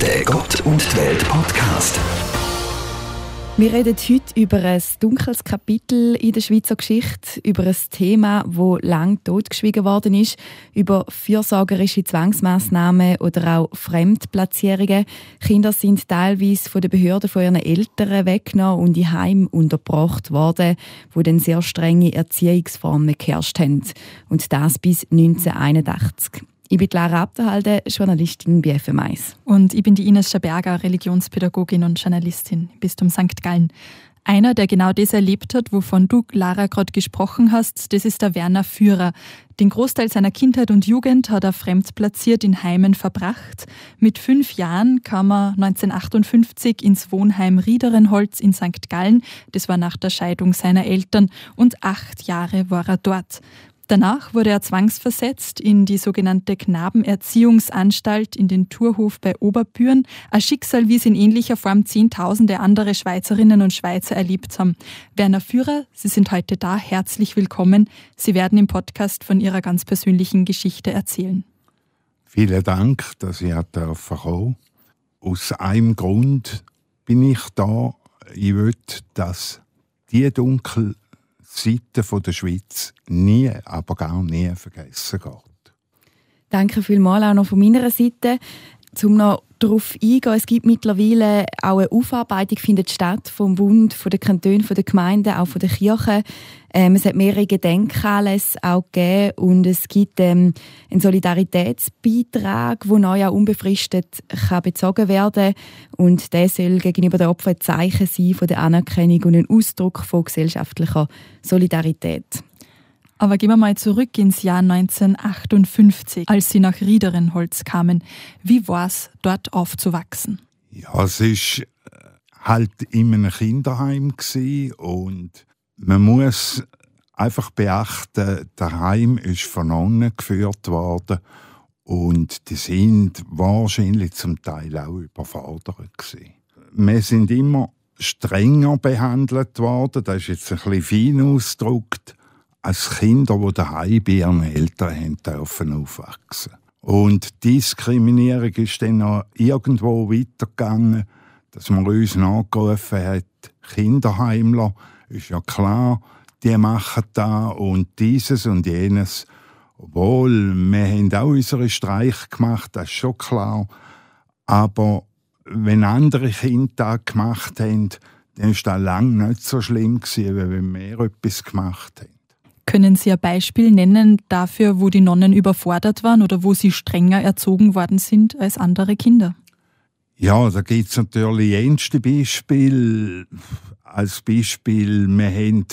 der Gott und die Welt Podcast. Wir reden heute über ein dunkles Kapitel in der Schweizer Geschichte, über ein Thema, wo lang totgeschwiegen worden ist, über fürsorgerische Zwangsmaßnahmen oder auch Fremdplatzierungen. Kinder sind teilweise von den Behörden von ihren Eltern weggenommen und in Heim unterbracht worden, wo dann sehr strenge Erziehungsformen geherrscht haben. Und das bis 1981. Ich bin Lara Abderhalde, Journalistin bei FM1. Und ich bin die Ines Schaberger, Religionspädagogin und Journalistin, Bistum St. Gallen. Einer, der genau das erlebt hat, wovon du, Lara, gerade gesprochen hast, das ist der Werner Führer. Den Großteil seiner Kindheit und Jugend hat er fremdplatziert in Heimen verbracht. Mit fünf Jahren kam er 1958 ins Wohnheim Riederenholz in St. Gallen. Das war nach der Scheidung seiner Eltern. Und acht Jahre war er dort. Danach wurde er zwangsversetzt in die sogenannte Knabenerziehungsanstalt in den Turhof bei Oberbüren. Ein Schicksal, wie es in ähnlicher Form Zehntausende andere Schweizerinnen und Schweizer erlebt haben. Werner Führer, Sie sind heute da. Herzlich willkommen. Sie werden im Podcast von Ihrer ganz persönlichen Geschichte erzählen. Vielen Dank, dass ich kommen Aus einem Grund bin ich da. Ich will, dass die Dunkel Seite der Schweiz nie, aber gar nie vergessen geht. Danke vielmals auch noch von meiner Seite. Zum noch darauf eingehen, es gibt mittlerweile auch eine Aufarbeitung findet statt vom Bund, von den Kantonen, von den Gemeinden, auch von den Kirchen. Ähm, es hat mehrere Gedenkanlässe auch gegeben und es gibt ähm, einen Solidaritätsbeitrag, der neu auch unbefristet kann bezogen werden und der soll gegenüber den Opfern ein Zeichen sein von der Anerkennung und ein Ausdruck von gesellschaftlicher Solidarität. Aber gehen wir mal zurück ins Jahr 1958, als Sie nach Riederenholz kamen. Wie war es, dort aufzuwachsen? Ja, es war äh, halt in einem Kinderheim und man muss einfach beachten, der Heim ist von Nonnen geführt worden und die sind wahrscheinlich zum Teil auch überfordert gewesen. Wir sind immer strenger behandelt worden, das ist jetzt ein bisschen fein ausgedrückt, als Kinder, die daheim bei ihren Eltern haben dürfen aufwachsen. Und die Diskriminierung ist dann noch irgendwo weitergegangen, dass man uns nachgerufen hat, Kinderheimler, ist ja klar, die machen da und dieses und jenes. Obwohl, wir haben auch unsere Streich gemacht, das ist schon klar. Aber wenn andere Kinder das gemacht haben, dann war das lange nicht so schlimm, wie wenn wir etwas gemacht haben. Können Sie ein Beispiel nennen dafür, wo die Nonnen überfordert waren oder wo sie strenger erzogen worden sind als andere Kinder? Ja, da gibt es natürlich ähnste Beispiele. Als Beispiel, wir haben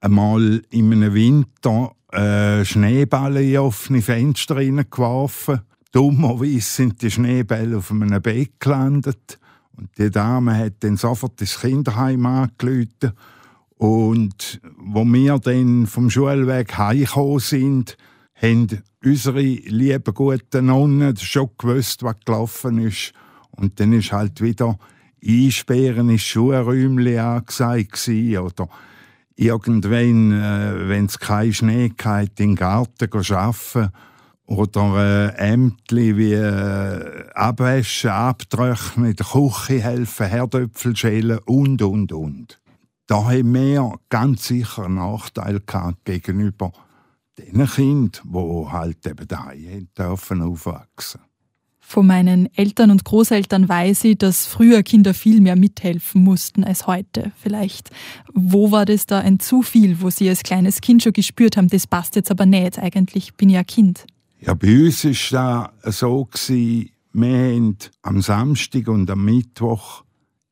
einmal in einem Winter äh, in offene Fenster geworfen. Dummerweise sind die Schneebälle auf einem Bett gelandet. Und die Dame hat dann sofort das Kinderheim angerufen und wo wir dann vom Schulweg heimgekommen sind, haben unsere lieben guten Nonnen schon gewusst, was gelaufen ist. Und dann ist halt wieder Einsperren ins Schulräumchen angesagt oder irgendwann, äh, wenn es keinen Schnee in den Garten arbeiten. Oder äh, Ämtli wie äh, Abwäschen, Abtrocknen, in der Küche helfen, Herdöpfel schälen und, und, und da haben wir ganz sicher einen Nachteil gehabt gegenüber den Kindern, die halt eben daheim dürfen aufwachsen. Von meinen Eltern und Großeltern weiß ich, dass früher Kinder viel mehr mithelfen mussten als heute. Vielleicht, wo war das da ein zu viel, wo sie als kleines Kind schon gespürt haben, das passt jetzt aber nicht, eigentlich bin ich ein Kind? Ja, bei uns war das so, gewesen, wir haben am Samstag und am Mittwoch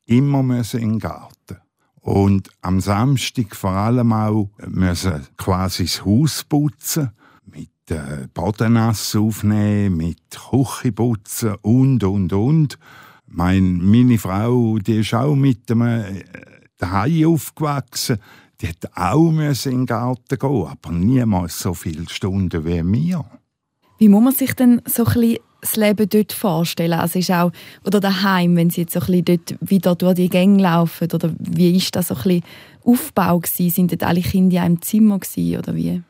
immer in den Garten. Und am Samstag vor allem auch müssen quasi das Haus putzen, mit äh, aufnehmen, mit Küche putzen und, und, und. Mein, meine Frau, die ist auch mit dem äh, daheim aufgewachsen. Die hat auch müssen in den Garten gehen, aber niemals so viele Stunden wie mir. Wie muss man sich denn so ein bisschen das Leben dort vorstellen? Also ist auch, oder daheim, wenn Sie jetzt so ein bisschen dort wieder durch die Gänge laufen, oder wie ist das so ein bisschen Aufbau gewesen? Sind dort alle Kinder in einem Zimmer gewesen, oder wie?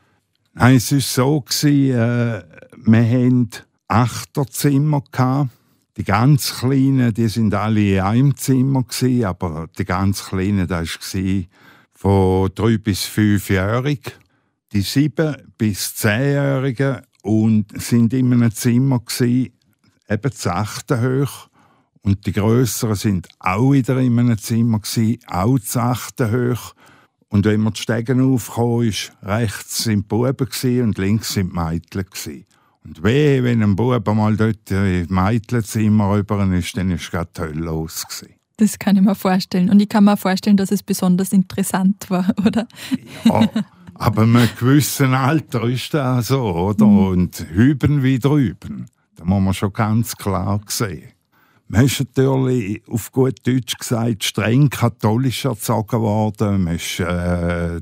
Nein, es war so, gewesen, äh, wir hatten Achterzimmer. Gehabt. Die ganz Kleinen, die sind alle in einem Zimmer gewesen, aber die ganz Kleinen, das war von drei bis fünfjährig. Die sieben bis zehnjährigen und sind in einem Zimmer gewesen, eben das achte hoch. Und die Größeren sind auch wieder in einem Zimmer gewesen, auch das achte hoch. Und wenn man die Stegen aufkam, ist rechts sind die Buben und links sind die Mädchen. Und weh, wenn ein Bub mal dort im Mädchenzimmer rüber ist, dann ist gerade die Hölle los. Gewesen. Das kann ich mir vorstellen. Und ich kann mir vorstellen, dass es besonders interessant war, oder? Ja, aber einem gewissen Alter ist das so, oder? Mhm. Und hüben wie drüben. Da muss man schon ganz klar sehen. Man ist natürlich, auf gut Deutsch gesagt, streng katholisch erzogen worden. Man ist äh,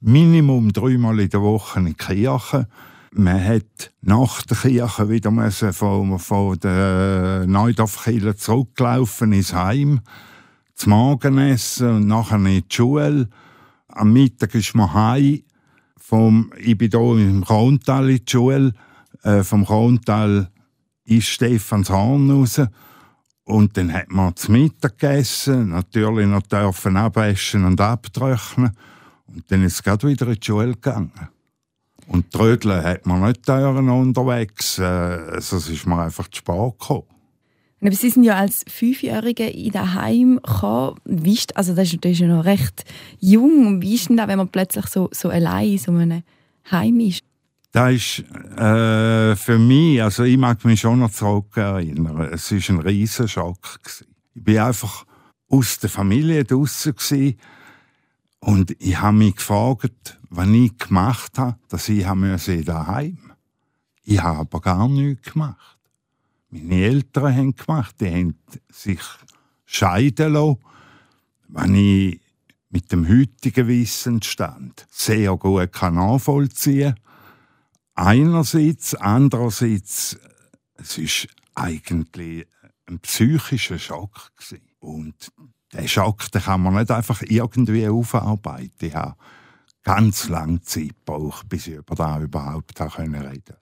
Minimum dreimal in der Woche in die Kirche. Man hat nach der Kirche wieder müssen von, von der Neudorfkirche zurücklaufen ins Heim, zum Morgenessen und nachher in die Schule. Am Mittag ist man heim. Vom, ich bin hier im Krontal in die Schule. Äh, vom Krontal ist Stephanshorn raus. Und dann hat man zum Mittag gegessen, natürlich noch dürfen abwaschen und abtrocknen. Und dann ist es gerade wieder in die Schule gegangen. Und Trödeln hat man nicht unterwegs. Äh, also es ist mir einfach zu spät gekommen. Aber Sie sind ja als Fünfjährige in das Heim gekommen. Wie also das ist, das ist ja noch recht jung. Wie ist denn das, wenn man plötzlich so, so allein in so einem Heim ist? Das ist äh, für mich, also ich mag mich schon noch zurückerinnern, es war ein riesen Schock. Ich war einfach aus der Familie draußen und ich habe mich gefragt, was ich gemacht habe, dass ich daheim. Ich habe aber gar nichts gemacht. Meine Eltern haben gemacht, die haben sich scheiden lassen, wenn ich mit dem heutigen Wissensstand sehr gut nachvollziehen kann einerseits, andererseits, es ist eigentlich ein psychischer Schock gewesen. und der Schock, den kann man nicht einfach irgendwie aufarbeiten. Ich habe ganz lange Zeit gebraucht, bis ich über das überhaupt reden konnte.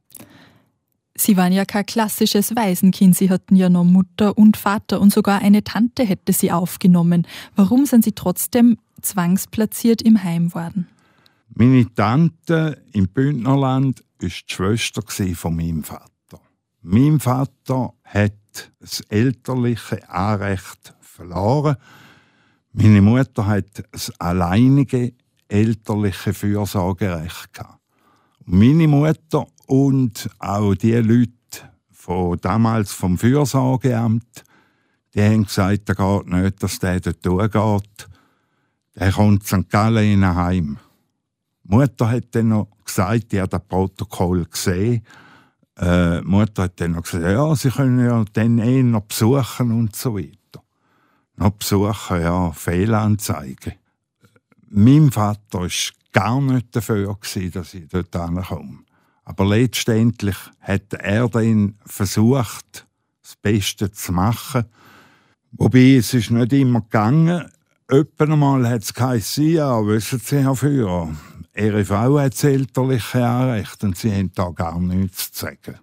Sie waren ja kein klassisches Waisenkind. Sie hatten ja noch Mutter und Vater und sogar eine Tante hätte sie aufgenommen. Warum sind Sie trotzdem zwangsplatziert im Heim worden? Meine Tante im Bündnerland war die Schwester von meinem Vater. Mein Vater hat das elterliche Anrecht verloren. Meine Mutter hat das alleinige elterliche Fürsorgerecht gehabt. Meine Mutter und auch die Leute von damals vom Fürsorgeamt, die haben gesagt, da geht nicht, dass der dort durchgeht. Der kommt St. Gallen in ein Heim. Die Mutter hat dann noch gesagt, die hat das Protokoll gesehen. Äh, die Mutter hat dann noch gesagt, ja, sie können ja dann eh noch besuchen und so weiter. Noch besuchen, ja, Fehlanzeige. Mein Vater war gar nicht dafür, dass ich dort ankomme. Aber letztendlich hat er dann versucht, das Beste zu machen. Wobei es ist nicht immer gegangen. Öppen einmal hat es geheißen, ja, wissen Sie, Herr Führer, Ihre Frau hat das elterliche Anrecht und Sie haben da gar nichts zu sagen.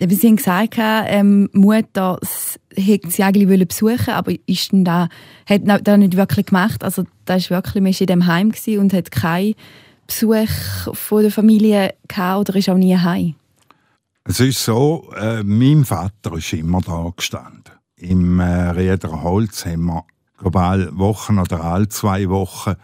Sie haben gesagt, ähm, Mutter hätte sie eigentlich besuchen aber ist denn da, hat das nicht wirklich gemacht. Also da ist wirklich, in dem Heim und hat keinen Besuch von der Familie gehabt oder ist auch nie heim. Es ist so, äh, mein Vater ist immer da gestanden. Im äh, Rieder Holz haben wir global Wochen oder all zwei Wochen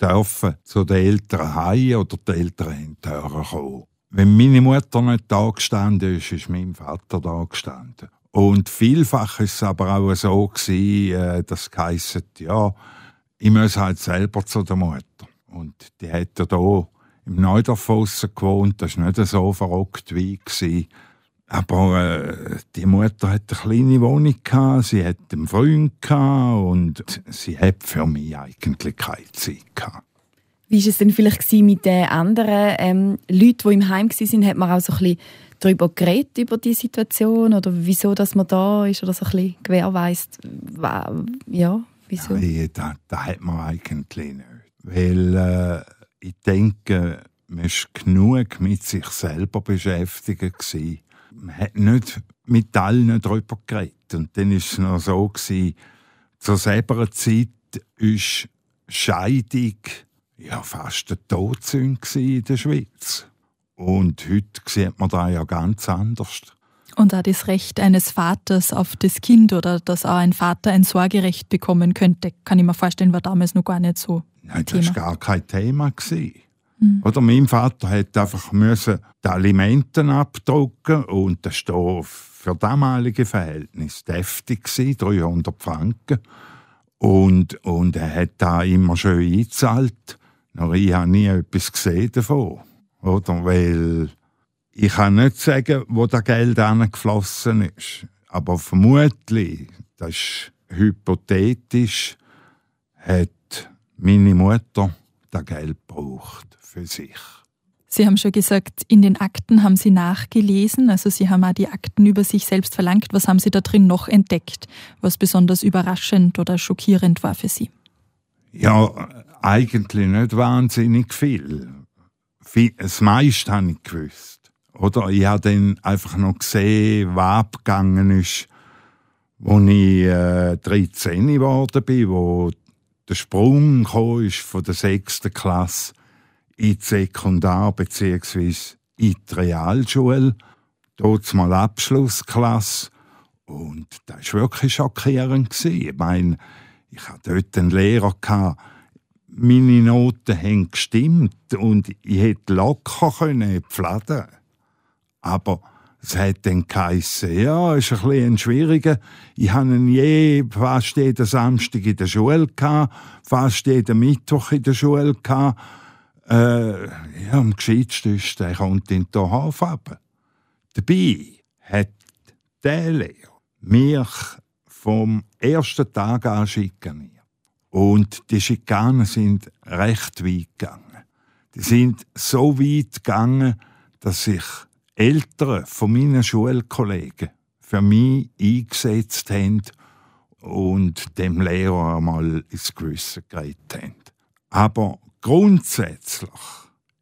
dürfen zu den Eltern heim oder die Eltern hinterher kommen. Wenn meine Mutter nicht da gestanden ist, ist mein Vater da gestanden. Und vielfach ist es aber auch so gewesen, äh, dass es ja, ich muss halt selber zu der Mutter. Und die hat ja hier im Neudorf gewohnt, das war nicht so verrückt wie. Aber äh, die Mutter hatte eine kleine Wohnung, gehabt, sie hatte einen Freund gehabt und sie hat für mich eigentlich keine Zeit. Gehabt. Wie war es denn vielleicht mit den anderen ähm, Leuten, die im Heim waren? Hat man auch so ein bisschen darüber geredet, über die Situation? Oder wieso, dass man da ist? Oder so ein bisschen gewährweist? Ja, wieso? Nein, das, das hat man eigentlich nicht. Weil äh, ich denke, man war genug mit sich selber beschäftigt. Gewesen. Man hat nicht mit allen darüber geredet. Und dann war es noch so, gewesen, zur selben Zeit war Scheidung ja, fast ein Todsünde in der Schweiz. Und heute sieht man das ja ganz anders. Und auch das Recht eines Vaters auf das Kind oder dass auch ein Vater ein Sorgerecht bekommen könnte, kann ich mir vorstellen, war damals noch gar nicht so. Nein, das war gar kein Thema. Mhm. Oder mein Vater hat einfach müssen die Alimenten abdrucken und das war für damalige Verhältnis deftig 300 Franken. Und, und er hat da immer schön eingezahlt. Aber ich habe nie etwas gesehen davon. Oder? Weil ich kann nicht sagen, wo das Geld geflossen ist. Aber vermutlich, das ist hypothetisch, hat meine Mutter das Geld gebraucht für sich. Sie haben schon gesagt, in den Akten haben Sie nachgelesen, also Sie haben auch die Akten über sich selbst verlangt. Was haben Sie da drin noch entdeckt, was besonders überraschend oder schockierend war für Sie? Ja, eigentlich nicht wahnsinnig viel. Das meiste habe ich gewusst. Oder ich habe dann einfach noch gesehen, was abgegangen ist, als ich äh, 13 geworden bin, wo der Sprung ist von der sechsten Klasse in die Sekundar- bzw. in die Realschule. Dort mal Abschlussklasse. Und das war wirklich schockierend. Ich meine, ich hatte dort einen Lehrer, meine Noten haben gestimmt und ich hätte locker können pfladen. Aber es hat dann geheißen, ja, ist ein bisschen schwieriger. Ich hatte ihn je fast jeden Samstag in der Schule, gehabt, fast jeden Mittwoch in der Schule. Gehabt. Äh, ja, am gescheitsten ist, der kommt in den Hof ab. Dabei hat der Lehrer mich vom ersten Tag an schikaniert. Und die Schikanen sind recht weit gegangen. Die sind so weit gegangen, dass sich Eltern von meinen Schulkollegen für mich eingesetzt haben und dem Lehrer einmal ins Gewissen geredet haben. Aber Grundsätzlich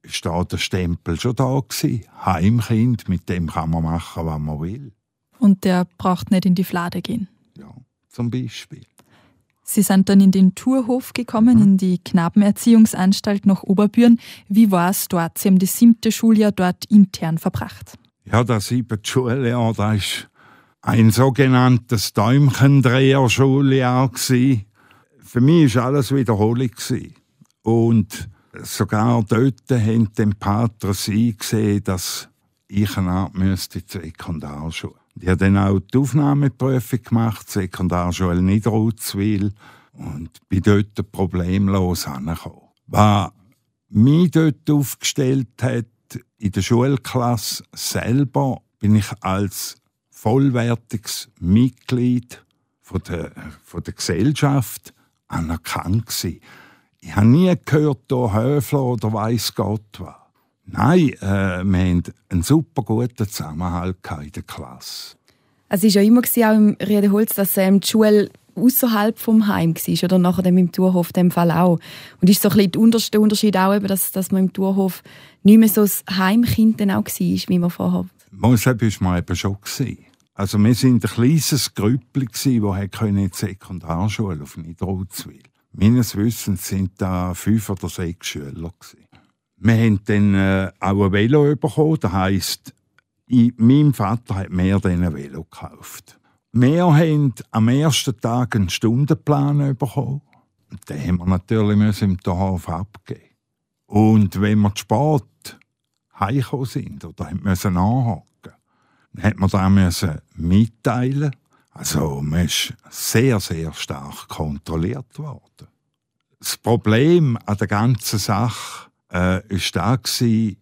ist da der Stempel schon da gewesen. Heimkind, mit dem kann man machen, was man will. Und der braucht nicht in die Flade gehen. Ja, zum Beispiel. Sie sind dann in den Tourhof gekommen, mhm. in die Knabenerziehungsanstalt nach Oberbüren. Wie war es dort? Sie haben das siebte Schuljahr dort intern verbracht. Ja, das siebte Schuljahr, das ist ein sogenanntes Däumchendreher-Schuljahr. Für mich war alles Wiederholung. Und sogar dort haben den Pater sie gesehen, dass ich eine Art müsste die Sekundarschule. Ich habe dann auch die Aufnahmeprüfung gemacht, Sekundarschule Niederutzwil, und bin dort problemlos angekommen. Was mich dort aufgestellt hat, in der Schulklasse selber, bin ich als vollwertiges Mitglied von der, von der Gesellschaft anerkannt gewesen. Ich habe nie gehört, da Höfler oder weiss Gott was. Nein, äh, wir hatten einen super guten Zusammenhalt in der Klasse. Es war ja immer auch im Riedenholz, dass ähm, die Schule außerhalb vom Heim war oder nachher im Tourhof in dem Fall auch. Und ist so ein bisschen der Unterschied auch, eben, dass, dass man im Tourhof nicht mehr so das Heimkind dann auch war, wie man vorher. War man eben schon. Also wir waren ein kleines Grüppli, das in die Sekundarschule auf Niederutzwil. Meines Wissens sind da fünf oder sechs Schüler. Gewesen. Wir haben dann äh, auch ein Velo bekommen. Das heisst, mein Vater hat mir dann ein Velo gekauft. Wir haben am ersten Tag einen Stundenplan bekommen. Den haben wir natürlich im Dorf abgeben. Und wenn wir zu spät heimgekommen sind oder müssen anhaken, dann hat man das mitteilen also man ist sehr, sehr stark kontrolliert worden. Das Problem an der ganzen Sache äh, da gewesen,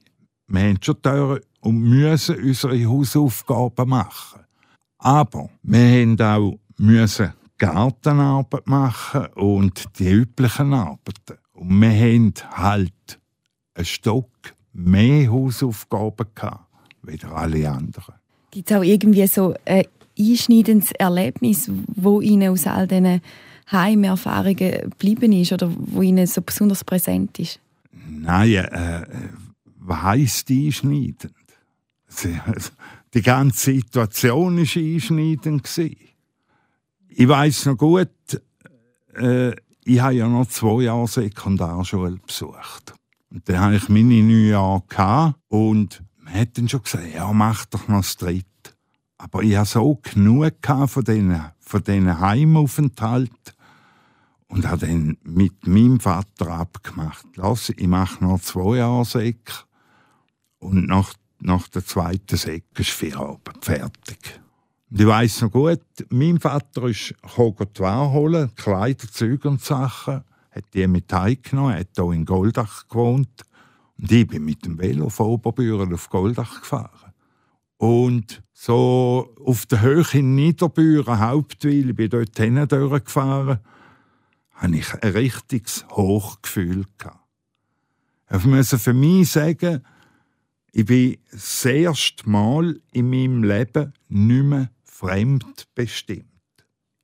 wir haben schon Türen und müssen unsere Hausaufgaben machen. Aber wir haben auch müssen Gartenarbeit machen und die üblichen Arbeiten. Und wir haben halt ein Stock mehr Hausaufgaben gehabt, als alle anderen. Gibt es auch irgendwie so ein einschneidendes Erlebnis, wo Ihnen aus all diesen Heimerfahrungen geblieben ist oder wo Ihnen so besonders präsent ist? Nein, äh, was heisst einschneidend? die ganze Situation war einschneidend. Ich weiß noch gut, äh, ich habe ja noch zwei Jahre Sekundarschule besucht. Und dann hatte ich meine neun Jahre und man hat dann schon gesagt, ja, mach doch noch das dritte. Aber ich hatte so genug von diesen, von diesen Heimaufenthalten und habe dann mit meinem Vater abgemacht, lass, ich mache noch zwei Jahre Sek und nach, nach der zweiten Sek ist Feierabend fertig. Und ich weiss noch gut, mein Vater ist die Ware holen, Kleider, Züge und Sachen, hat die mit heimgenommen, hat hier in Goldach gewohnt. Und ich bin mit dem Velo von Oberbüren auf Goldach gefahren. Und so auf der Höhe in Niederbüren, Hauptwil, ich bin dort hin durchgefahren, hatte ich ein richtiges Hochgefühl. Ich muss für mich sagen, ich bin das erste Mal in meinem Leben nicht mehr fremdbestimmt.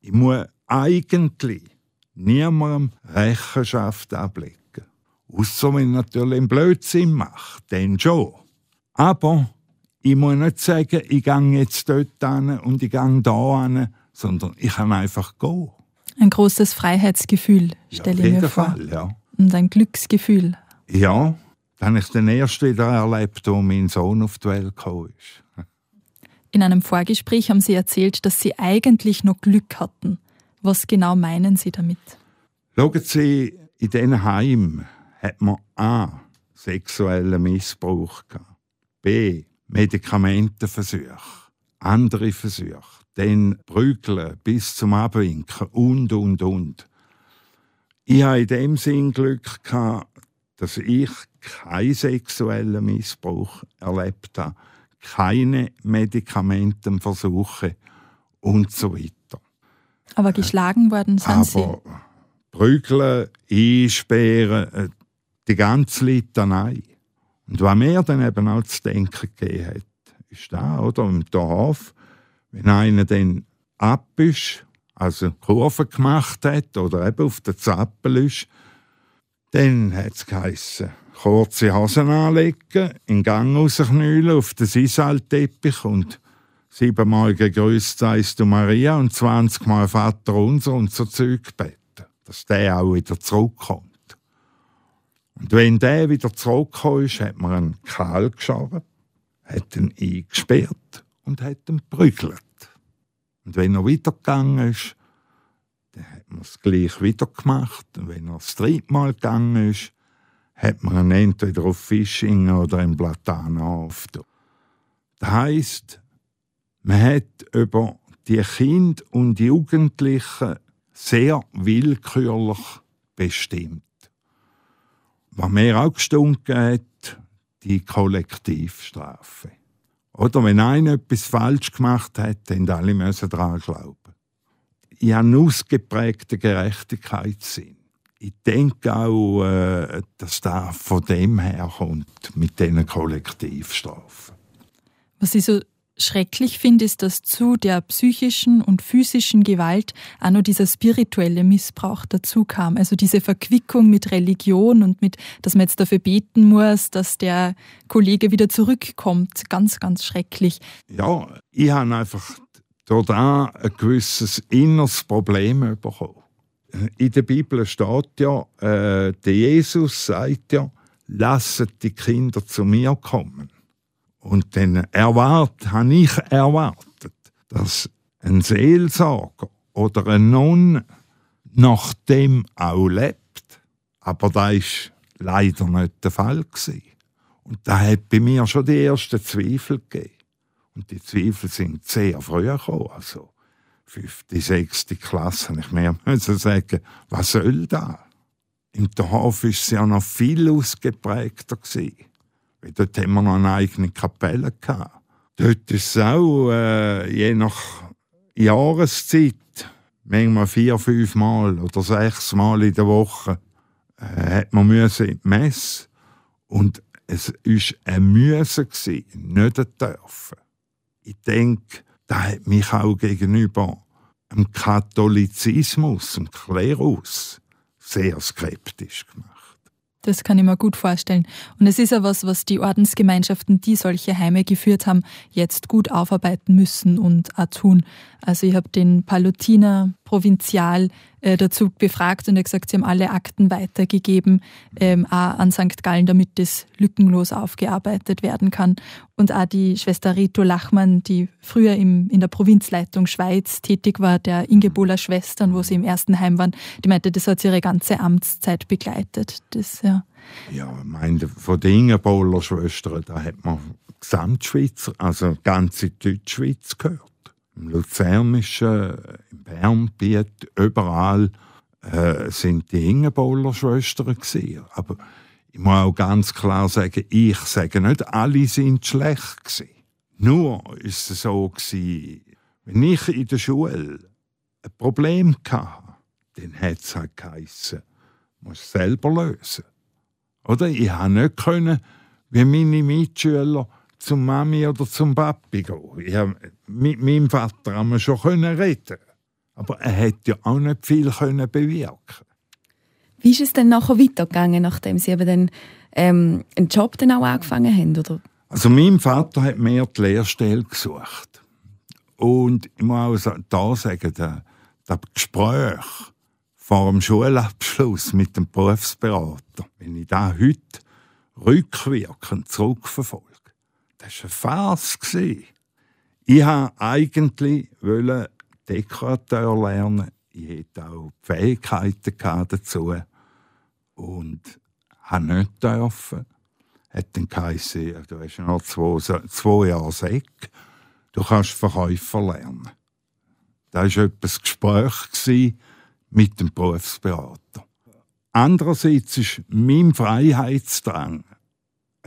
Ich muss eigentlich niemandem Rechenschaft ablegen. Außer wenn ich natürlich einen Blödsinn mache, dann schon. Aber ich muss nicht sagen, ich gehe jetzt dort hin und ich gehe da hin, sondern ich kann einfach gehen. Ein großes Freiheitsgefühl, stelle ja, ich mir vor. Fall, ja. Und ein Glücksgefühl. Ja, dann habe ich den ersten wieder erlebt, wo mein Sohn auf die Welt gekommen ist. In einem Vorgespräch haben Sie erzählt, dass Sie eigentlich noch Glück hatten. Was genau meinen Sie damit? Schauen Sie, in diesen Heim hat man A. sexuellen Missbrauch gehabt, B. Medikamentenversuche, andere Versuche, dann Prügeln bis zum Abwinken und, und, und. Ich hatte in dem Sinn Glück gehabt, dass ich keinen sexuellen Missbrauch erlebt habe keine Medikamentenversuche und so weiter. Aber geschlagen worden sind Aber Sie? Prügeln, einsperren, äh, die ganze Litanei. Und was mir dann eben auch zu denken gegeben hat, ist da, oder? Im Dorf, wenn einer dann ab ist, also Kurve gemacht hat oder eben auf der Zappel ist, dann hat es geheissen, kurze Hosen anlegen, in Gang rausknüllen auf den Sisalteppich und siebenmal gegrüßt seist du Maria und zwanzigmal Vater unser und so Zeug beten, dass der auch wieder zurückkommt. Und wenn der wieder zurückgekommen ist, hat man einen Kahl geschoren, hat ihn eingesperrt und hat ihn prügelt. Und wenn er wieder gegangen ist, dann hat man es gleich wieder gemacht. Und wenn er das dritte Mal gegangen ist, hat man ihn entweder auf Fishing oder im Platana auf. Das heisst, man hat über die Kinder und Jugendlichen sehr willkürlich bestimmt. Was mir auch gestunken hat, die Kollektivstrafe. Oder wenn einer etwas falsch gemacht hat, dann alle müssen daran glauben. Ich habe einen ausgeprägten Gerechtigkeitssinn ich denke auch, äh, dass das von dem her kommt, mit diesen Kollektivstrafen. Was ich so schrecklich finde, ist, dass zu der psychischen und physischen Gewalt auch noch dieser spirituelle Missbrauch dazu kam. Also diese Verquickung mit Religion und mit, dass man jetzt dafür beten muss, dass der Kollege wieder zurückkommt. Ganz, ganz schrecklich. Ja, ich habe einfach dort ein gewisses inneres Problem bekommen in der Bibel steht ja, äh, der Jesus sagt ja, lasset die Kinder zu mir kommen. Und dann erwart, habe ich erwartet, dass ein Seelsorger oder ein Nonne nach dem auch lebt. Aber das war leider nicht der Fall. Und da hat bei mir schon die ersten Zweifel gegeben. Und die Zweifel sind sehr früh gekommen. Also fünfte, sechste Klasse, ich mehr müssen sagen, was soll da? Im Dorf war es ja noch viel ausgeprägter. Gewesen. Dort haben wir noch eine eigene Kapelle. Gehabt. Dort ist es auch, äh, je nach Jahreszeit, manchmal vier, fünf Mal oder sechs Mal in der Woche, äh, hat man müssen in die Messe. Und es war ein Müsse, nicht ein Dürfen. Ich denke, das hat mich auch gegenüber dem Katholizismus, dem Klerus, sehr skeptisch gemacht. Das kann ich mir gut vorstellen. Und es ist ja was, was die Ordensgemeinschaften, die solche Heime geführt haben, jetzt gut aufarbeiten müssen und auch tun. Also ich habe den Palutiner Provinzial äh, dazu befragt und er hat gesagt, sie haben alle Akten weitergegeben, ähm, auch an St. Gallen, damit das lückenlos aufgearbeitet werden kann. Und auch die Schwester Rito Lachmann, die früher im, in der Provinzleitung Schweiz tätig war, der Ingebohler Schwestern, wo sie im ersten Heim waren, die meinte, das hat sie ihre ganze Amtszeit begleitet. Das, ja. Ja, ich meine, von den Ingebohler Schwestern, da hat man Gesamtschweiz, also ganze Deutschschweiz gehört. Im Luzernischen, im Bernbiet, überall äh, sind die Ingebohler Schwestern gewesen. Aber ich muss auch ganz klar sagen, ich sage nicht, alle sind schlecht gewesen. Nur ist es so gewesen, wenn ich in der Schule ein Problem hatte, dann hat es halt geheissen, muss selber lösen. Oder? Ich konnte nicht können, wie meine Mitschüler zum Mami oder zum Papi gehen. Ich mit meinem Vater haben wir schon reden aber er hätte ja auch nicht viel können bewirken Wie ist es denn nachher weitergegangen, nachdem Sie eben dann, ähm, einen Job dann auch angefangen haben? Oder? Also mein Vater hat mir die Lehrstelle gesucht. Und ich muss auch da sagen, das, das Gespräch vor dem Schulabschluss mit dem Berufsberater, wenn ich da heute rückwirkend zurückverfolge, das war eine Farce. Ich wollte eigentlich Dekorateur lernen. Ich hatte auch die Fähigkeiten dazu. Und habe nicht dürfen. Hat dann geheißen, du hast noch zwei, zwei Jahre Säck. Du kannst Verkäufer lernen. Das war etwas Gespräch mit dem Berufsberater. Andererseits war mein Freiheitsdrang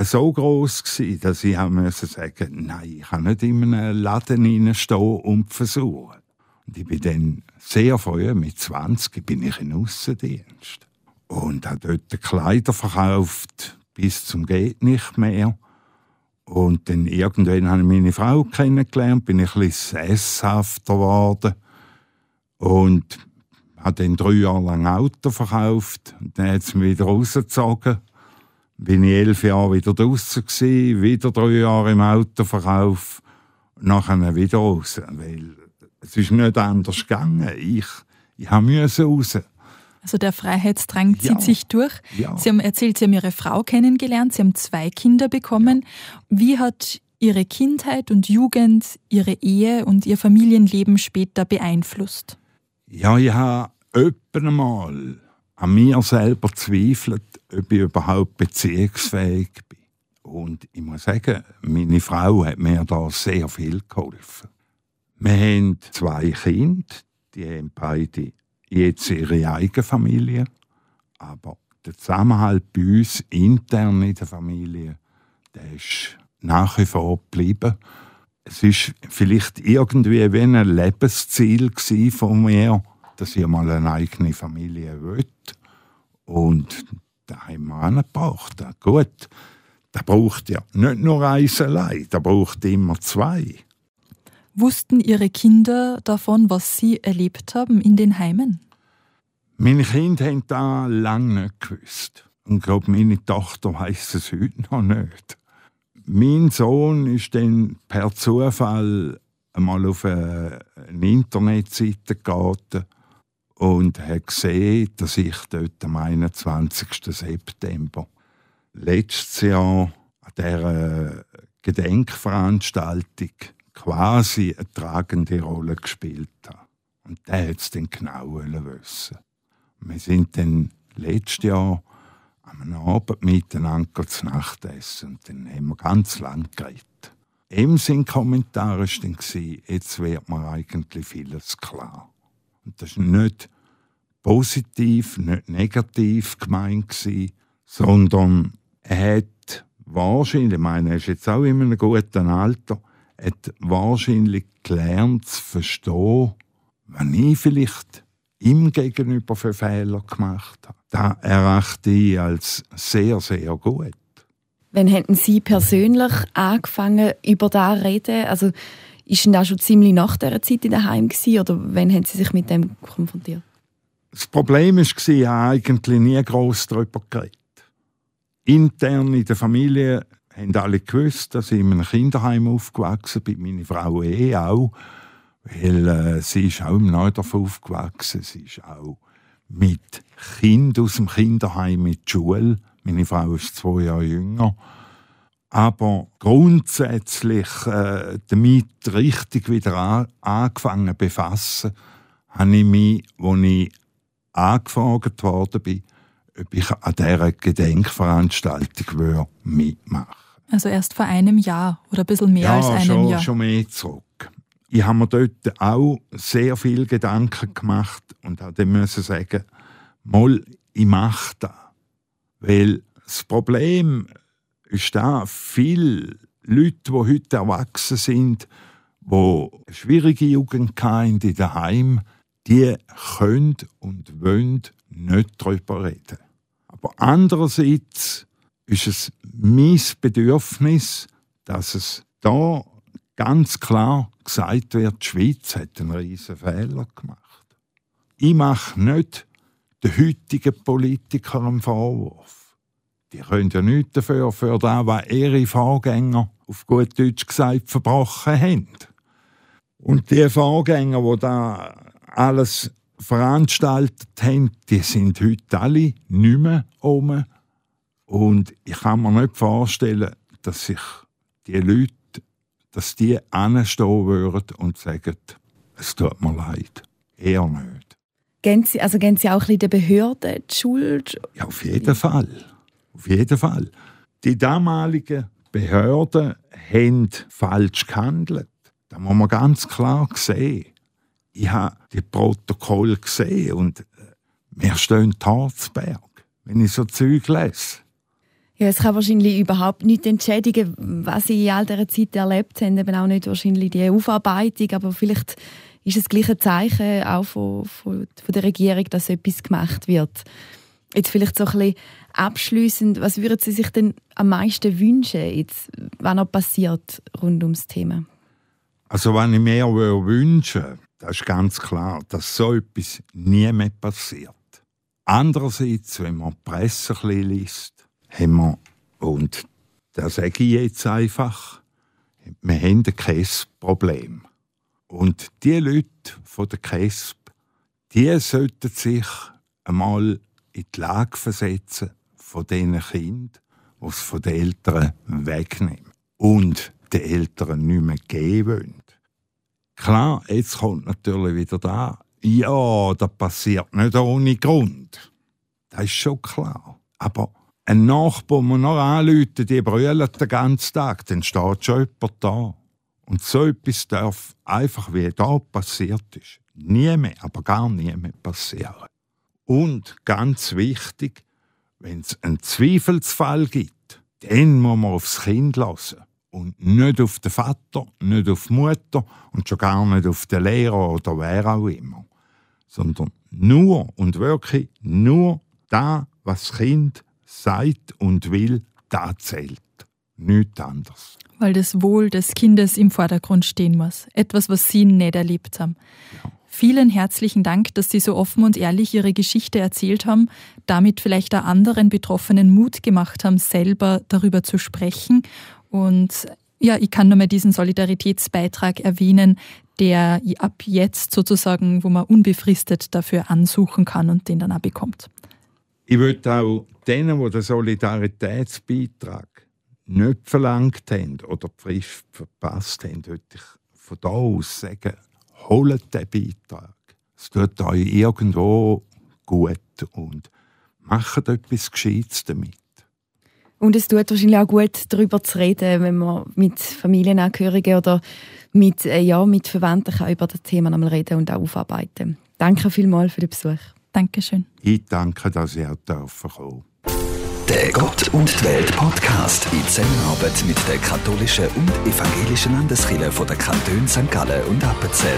so groß gewesen, dass ich sagen musste nein, ich kann nicht in einem Laden reinstehen und versuchen. Und ich bin dann sehr früh, mit 20, bin ich in Aussendienst. Und habe dort Kleider verkauft, bis zum geht nicht mehr. Und dann irgendwann habe ich meine Frau kennengelernt, bin ich ein sesshafter geworden. Und habe dann drei Jahre lang Auto verkauft. Und dann hat es mich wieder rausgezogen bin ich elf Jahre wieder draußen gewesen, wieder drei Jahre im Autoverkauf, nachher wieder raus, weil es ist nicht anders gegangen. Ich, ich musste raus. Also der Freiheitsdrang zieht ja. sich durch. Ja. Sie haben erzählt, Sie haben Ihre Frau kennengelernt, Sie haben zwei Kinder bekommen. Wie hat Ihre Kindheit und Jugend Ihre Ehe und Ihr Familienleben später beeinflusst? Ja, ich habe öppen mal an mir selber zweifelt, ob ich überhaupt beziehungsfähig bin. Und ich muss sagen, meine Frau hat mir da sehr viel geholfen. Wir haben zwei Kinder, die haben beide jetzt ihre eigene Familie. Aber der Zusammenhalt bei uns intern in der Familie, der ist nach wie vor geblieben. Es ist vielleicht irgendwie wie ein Lebensziel von mir, dass ich mal eine eigene Familie will. Und da haben wir angebracht. Gut, da braucht ja nicht nur eins allein, da braucht immer zwei. Wussten Ihre Kinder davon, was Sie erlebt haben in den Heimen? Meine Kinder haben da lange nicht gewusst. Und ich glaube, meine Tochter weiß es heute noch nicht. Mein Sohn ist dann per Zufall einmal auf eine Internetseite geraten und hat gesehen, dass ich dort am 21. September letztes Jahr an dieser Gedenkveranstaltung quasi eine tragende Rolle gespielt habe. Und der hat es dann genau wissen. Wir sind dann letztes Jahr am Abend miteinander zu Nacht essen und dann haben wir ganz lang geredet. Ihm sein Kommentar war dann, jetzt wird mir eigentlich vieles klar. Das war nicht positiv, nicht negativ gemeint, sondern er hat wahrscheinlich, ich meine, er ist jetzt auch in einem guten Alter, hat wahrscheinlich gelernt zu verstehen, wenn ich vielleicht ihm gegenüber für Fehler gemacht habe. Das erachte ich als sehr, sehr gut. Wann hätten Sie persönlich angefangen, über das zu reden? Also, ist denn das schon ziemlich nach dieser Zeit in der Heim oder wann haben Sie sich mit dem konfrontiert? Das Problem war, ich habe eigentlich nie gross darüber geredet. intern in der Familie haben alle gewusst, dass ich in einem Kinderheim aufgewachsen bin, meine Frau eh auch, weil äh, sie ist auch im Neudorf aufgewachsen, sie ist auch mit Kind aus dem Kinderheim mit der Schule, meine Frau ist zwei Jahre jünger, aber grundsätzlich äh, damit richtig wieder an, angefangen befassen, habe ich mich, als ich angefragt worden bin, ob ich an dieser Gedenkveranstaltung mitmachen würde. Also erst vor einem Jahr oder ein bisschen mehr ja, als einem schon, Jahr. schon mehr zurück. Ich habe mir dort auch sehr viel Gedanken gemacht und habe dann müssen sagen, mal, ich mache das. Weil das Problem ist da, viele Leute, die heute erwachsen sind, die schwierige Jugend hatten in den Heim, die können und wollen nicht darüber reden. Aber andererseits ist es mein Bedürfnis, dass es da ganz klar gesagt wird, die Schweiz hat einen riesen Fehler gemacht. Ich mache nicht den heutigen Politikern einen Vorwurf. Die können ja nichts dafür, für das, was ihre Vorgänger auf gut Deutsch gesagt verbrochen haben. Und die Vorgänger, die da alles veranstaltet haben, die sind heute alle nicht mehr oben. Und ich kann mir nicht vorstellen, dass sich die Leute, dass die anstehen würden und sagen, es tut mir leid. Eher nicht. Gehen Sie, also gehen Sie auch ein bisschen den Behörden die Schuld? Ja, auf jeden Fall. Auf jeden Fall. Die damaligen Behörden haben falsch gehandelt. Das muss man ganz klar sehen. Ich habe die Protokolle gesehen und äh, mir stehen die Harzberg, wenn ich so Zeug lese. Ja, es kann wahrscheinlich überhaupt nicht entschädigen, was Sie in all dieser Zeit erlebt haben. Eben auch nicht wahrscheinlich die Aufarbeitung, aber vielleicht ist es gleich ein Zeichen auch von, von, von der Regierung, dass etwas gemacht wird. Jetzt vielleicht so ein bisschen abschliessend, was würden Sie sich denn am meisten wünschen, jetzt, was noch passiert rund ums Thema? Also, wenn ich mir wünsche, das ist ganz klar, dass so etwas nie mehr passiert. Andererseits, wenn man die Presse ein bisschen liest, haben wir, und das sage ich jetzt einfach, wir haben ein KESP-Problem. Und die Leute von der KESP, die sollten sich einmal in die Lage versetzen von diesen Kindern, die es von den Eltern wegnehmen und den Eltern nicht mehr geben wollen. Klar, jetzt kommt natürlich wieder da, ja, das passiert nicht ohne Grund. Das ist schon klar. Aber ein Nachbar muss noch anrufen, die brüllen den ganzen Tag, dann steht schon jemand da. Und so etwas darf einfach, wie da passiert ist, nie mehr, aber gar nie mehr passieren. Und ganz wichtig, wenn es einen Zweifelsfall gibt, dann muss man aufs Kind lassen. Und nicht auf den Vater, nicht auf die Mutter und schon gar nicht auf den Lehrer oder wer auch immer. Sondern nur und wirklich nur da, was das Kind sagt und will, da zählt. Nichts anderes. Weil das Wohl des Kindes im Vordergrund stehen muss. Etwas, was Sie nicht erlebt haben. Ja. Vielen herzlichen Dank, dass Sie so offen und ehrlich Ihre Geschichte erzählt haben, damit vielleicht auch anderen Betroffenen Mut gemacht haben, selber darüber zu sprechen. Und ja, ich kann nur mal diesen Solidaritätsbeitrag erwähnen, der ab jetzt sozusagen, wo man unbefristet dafür ansuchen kann und den dann auch bekommt. Ich würde auch denen, die den Solidaritätsbeitrag nicht verlangt haben oder die Frist verpasst haben, würde ich von da aus sagen, holt den Beitrag. Es tut euch irgendwo gut und macht etwas Gescheites damit. Und es tut wahrscheinlich auch gut, darüber zu reden, wenn man mit Familienangehörigen oder mit, äh, ja, mit Verwandten kann über das Thema einmal reden und auch aufarbeiten. Danke vielmals für den Besuch. Dankeschön. Ich danke, dass dürfen kommen. Der Gott und die Welt Podcast in Zusammenarbeit mit der katholischen und evangelischen Landeskirche von der Kantone St. Gallen und Appenzell.